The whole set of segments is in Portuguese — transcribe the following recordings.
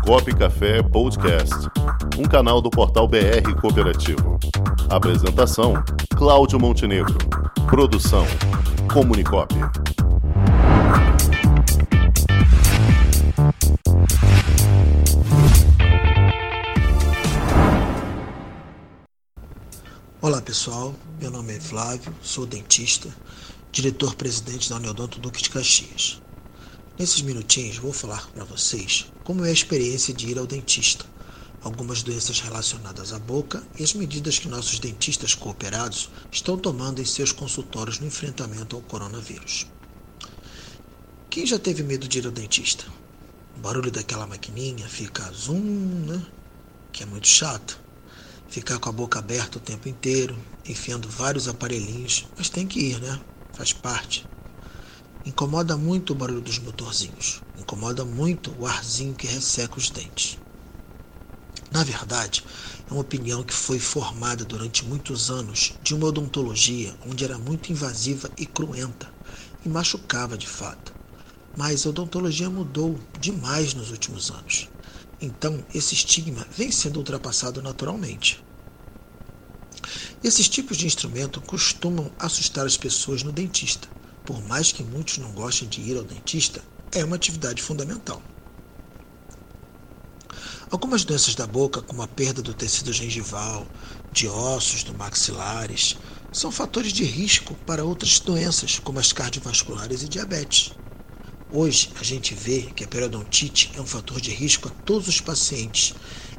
Comunicop Café Podcast, um canal do portal BR Cooperativo. Apresentação: Cláudio Montenegro. Produção: Comunicop. Olá pessoal, meu nome é Flávio, sou dentista, diretor-presidente da Uniodonto Duque de Caxias. Nesses minutinhos vou falar para vocês como é a experiência de ir ao dentista, algumas doenças relacionadas à boca e as medidas que nossos dentistas cooperados estão tomando em seus consultórios no enfrentamento ao coronavírus. Quem já teve medo de ir ao dentista? O barulho daquela maquininha fica zoom, né? Que é muito chato ficar com a boca aberta o tempo inteiro, enfiando vários aparelhinhos, mas tem que ir, né? Faz parte. Incomoda muito o barulho dos motorzinhos. Incomoda muito o arzinho que resseca os dentes. Na verdade, é uma opinião que foi formada durante muitos anos de uma odontologia onde era muito invasiva e cruenta e machucava de fato. Mas a odontologia mudou demais nos últimos anos. Então, esse estigma vem sendo ultrapassado naturalmente. Esses tipos de instrumento costumam assustar as pessoas no dentista. Por mais que muitos não gostem de ir ao dentista, é uma atividade fundamental. Algumas doenças da boca, como a perda do tecido gengival, de ossos do maxilares, são fatores de risco para outras doenças, como as cardiovasculares e diabetes. Hoje, a gente vê que a periodontite é um fator de risco a todos os pacientes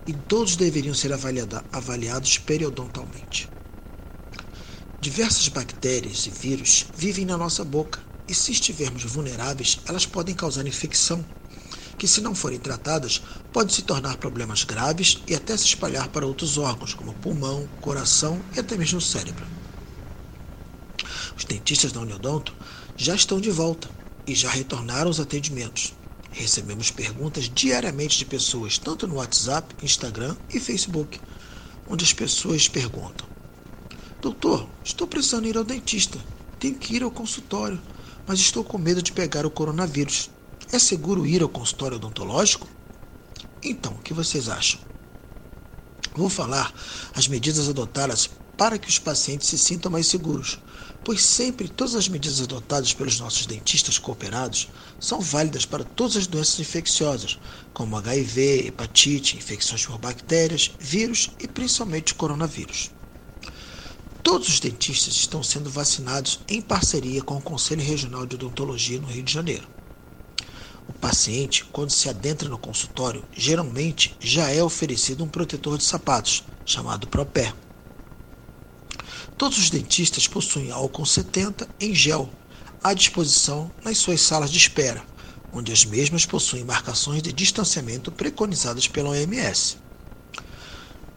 e todos deveriam ser avaliados periodontalmente. Diversas bactérias e vírus vivem na nossa boca e, se estivermos vulneráveis, elas podem causar infecção, que, se não forem tratadas, podem se tornar problemas graves e até se espalhar para outros órgãos, como pulmão, coração e até mesmo o cérebro. Os dentistas da Uniodonto já estão de volta e já retornaram os atendimentos. Recebemos perguntas diariamente de pessoas, tanto no WhatsApp, Instagram e Facebook, onde as pessoas perguntam: Doutor, estou precisando ir ao dentista. Tenho que ir ao consultório, mas estou com medo de pegar o coronavírus. É seguro ir ao consultório odontológico? Então, o que vocês acham? Vou falar as medidas adotadas para que os pacientes se sintam mais seguros, pois sempre todas as medidas adotadas pelos nossos dentistas cooperados são válidas para todas as doenças infecciosas, como HIV, hepatite, infecções por bactérias, vírus e principalmente coronavírus. Todos os dentistas estão sendo vacinados em parceria com o Conselho Regional de Odontologia no Rio de Janeiro. O paciente, quando se adentra no consultório, geralmente já é oferecido um protetor de sapatos, chamado Propé. Todos os dentistas possuem álcool 70 em gel à disposição nas suas salas de espera, onde as mesmas possuem marcações de distanciamento preconizadas pela OMS.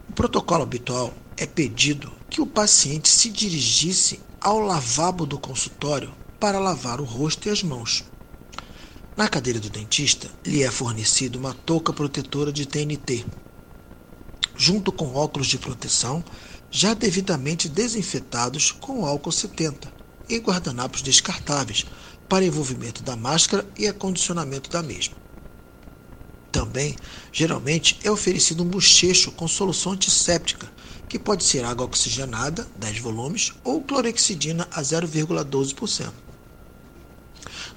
O protocolo habitual é pedido que o paciente se dirigisse ao lavabo do consultório para lavar o rosto e as mãos. Na cadeira do dentista, lhe é fornecida uma touca protetora de TNT, junto com óculos de proteção já devidamente desinfetados com álcool 70 e guardanapos descartáveis para envolvimento da máscara e acondicionamento da mesma. Também, geralmente, é oferecido um bochecho com solução antisséptica, que pode ser água oxigenada, 10 volumes, ou clorexidina a 0,12%.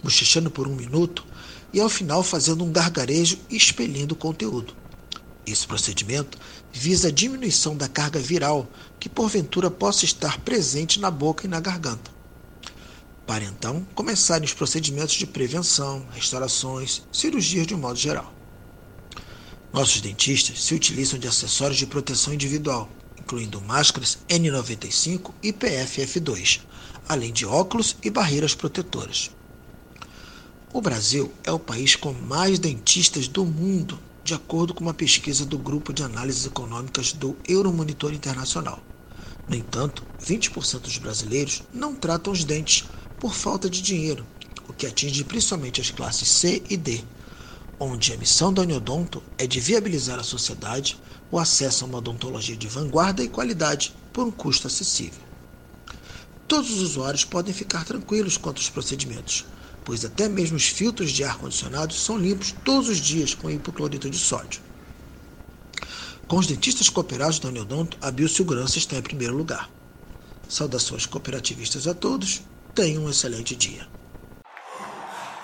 Bochechando por um minuto e, ao final, fazendo um gargarejo e expelindo o conteúdo. Esse procedimento visa a diminuição da carga viral que porventura possa estar presente na boca e na garganta. Para então começarem os procedimentos de prevenção, restaurações, cirurgias de um modo geral. Nossos dentistas se utilizam de acessórios de proteção individual, incluindo máscaras N95 e PFF2, além de óculos e barreiras protetoras. O Brasil é o país com mais dentistas do mundo de acordo com uma pesquisa do Grupo de Análises Econômicas do Euromonitor Internacional. No entanto, 20% dos brasileiros não tratam os dentes por falta de dinheiro, o que atinge principalmente as classes C e D, onde a missão da Uniodonto é de viabilizar à sociedade o acesso a uma odontologia de vanguarda e qualidade por um custo acessível. Todos os usuários podem ficar tranquilos quanto aos procedimentos, pois até mesmo os filtros de ar-condicionado são limpos todos os dias com hipoclorito de sódio. Com os dentistas cooperados da Uniodonto, a biossegurança está em primeiro lugar. Saudações cooperativistas a todos, tenham um excelente dia.